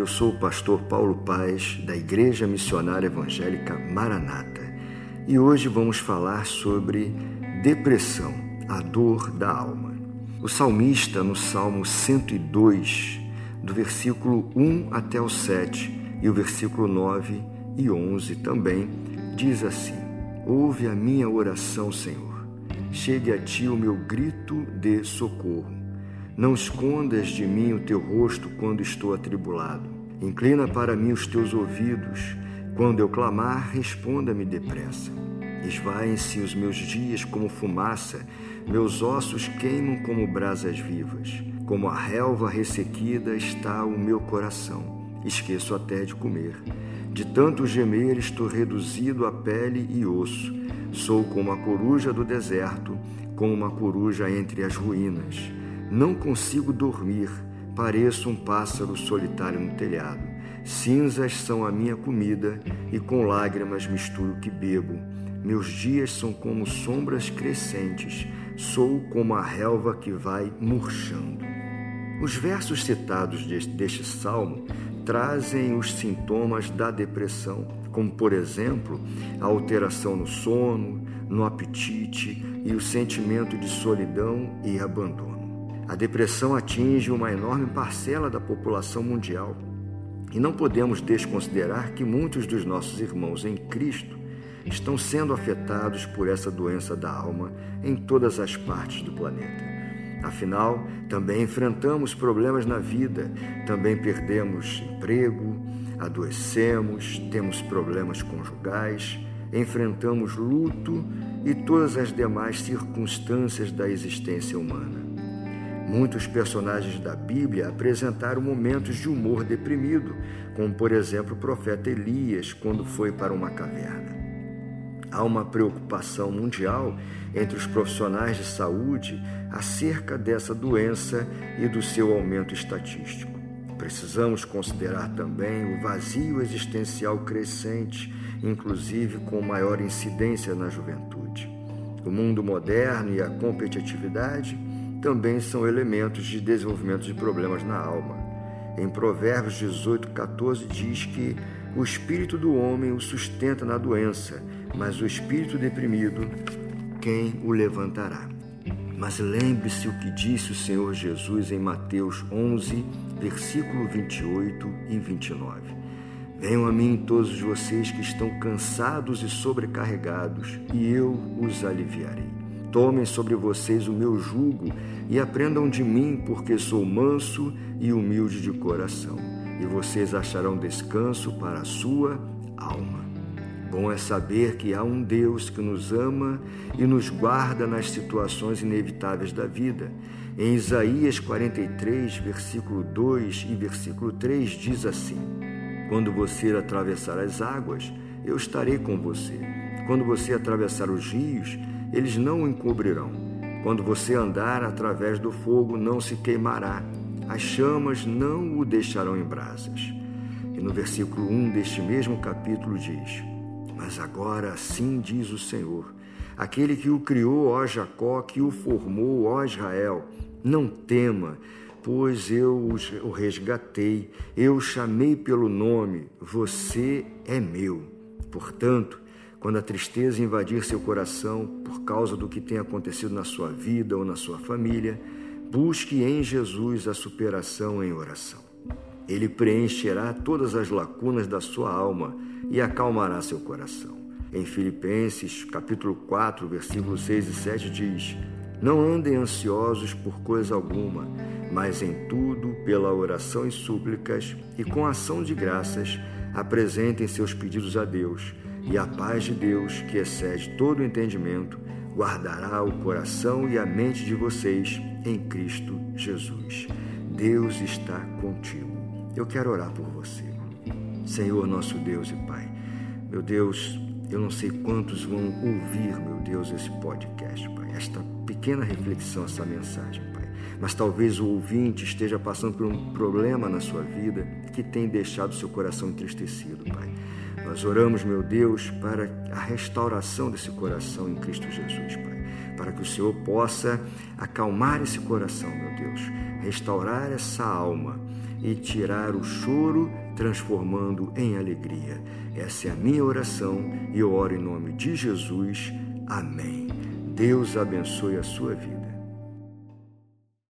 Eu sou o pastor Paulo Paz, da Igreja Missionária Evangélica Maranata, e hoje vamos falar sobre depressão, a dor da alma. O salmista, no Salmo 102, do versículo 1 até o 7 e o versículo 9 e 11 também, diz assim: Ouve a minha oração, Senhor. Chegue a ti o meu grito de socorro. Não escondas de mim o teu rosto quando estou atribulado. Inclina para mim os teus ouvidos. Quando eu clamar, responda-me depressa. Esvaem-se os meus dias como fumaça, meus ossos queimam como brasas vivas. Como a relva ressequida está o meu coração. Esqueço até de comer. De tanto gemer, estou reduzido a pele e osso. Sou como a coruja do deserto, como uma coruja entre as ruínas. Não consigo dormir, pareço um pássaro solitário no telhado. Cinzas são a minha comida e com lágrimas misturo o que bebo. Meus dias são como sombras crescentes, sou como a relva que vai murchando. Os versos citados deste salmo trazem os sintomas da depressão, como, por exemplo, a alteração no sono, no apetite e o sentimento de solidão e abandono. A depressão atinge uma enorme parcela da população mundial e não podemos desconsiderar que muitos dos nossos irmãos em Cristo estão sendo afetados por essa doença da alma em todas as partes do planeta. Afinal, também enfrentamos problemas na vida, também perdemos emprego, adoecemos, temos problemas conjugais, enfrentamos luto e todas as demais circunstâncias da existência humana. Muitos personagens da Bíblia apresentaram momentos de humor deprimido, como por exemplo o profeta Elias quando foi para uma caverna. Há uma preocupação mundial entre os profissionais de saúde acerca dessa doença e do seu aumento estatístico. Precisamos considerar também o vazio existencial crescente, inclusive com maior incidência na juventude. O mundo moderno e a competitividade também são elementos de desenvolvimento de problemas na alma. Em Provérbios 18, 14 diz que o espírito do homem o sustenta na doença mas o espírito deprimido, quem o levantará? Mas lembre-se o que disse o Senhor Jesus em Mateus 11, versículo 28 e 29. Venham a mim todos vocês que estão cansados e sobrecarregados, e eu os aliviarei. Tomem sobre vocês o meu jugo e aprendam de mim, porque sou manso e humilde de coração, e vocês acharão descanso para a sua alma. Bom é saber que há um Deus que nos ama e nos guarda nas situações inevitáveis da vida. Em Isaías 43, versículo 2 e versículo 3 diz assim: Quando você atravessar as águas, eu estarei com você. Quando você atravessar os rios, eles não o encobrirão. Quando você andar através do fogo, não se queimará. As chamas não o deixarão em brasas. E no versículo 1 deste mesmo capítulo diz: mas agora assim diz o Senhor, aquele que o criou, ó Jacó, que o formou, ó Israel, não tema, pois eu o resgatei, eu o chamei pelo nome, você é meu. Portanto, quando a tristeza invadir seu coração por causa do que tem acontecido na sua vida ou na sua família, busque em Jesus a superação em oração. Ele preencherá todas as lacunas da sua alma e acalmará seu coração. Em Filipenses, capítulo 4, versículos 6 e 7 diz: Não andem ansiosos por coisa alguma, mas em tudo, pela oração e súplicas e com ação de graças, apresentem seus pedidos a Deus, e a paz de Deus, que excede todo o entendimento, guardará o coração e a mente de vocês em Cristo Jesus. Deus está contigo. Eu quero orar por você. Senhor, nosso Deus e Pai. Meu Deus, eu não sei quantos vão ouvir, meu Deus, esse podcast, Pai. Esta pequena reflexão, essa mensagem, Pai. Mas talvez o ouvinte esteja passando por um problema na sua vida que tem deixado seu coração entristecido, Pai. Nós oramos, meu Deus, para a restauração desse coração em Cristo Jesus, Pai para que o Senhor possa acalmar esse coração, meu Deus, restaurar essa alma e tirar o choro, transformando em alegria. Essa é a minha oração e eu oro em nome de Jesus. Amém. Deus abençoe a sua vida.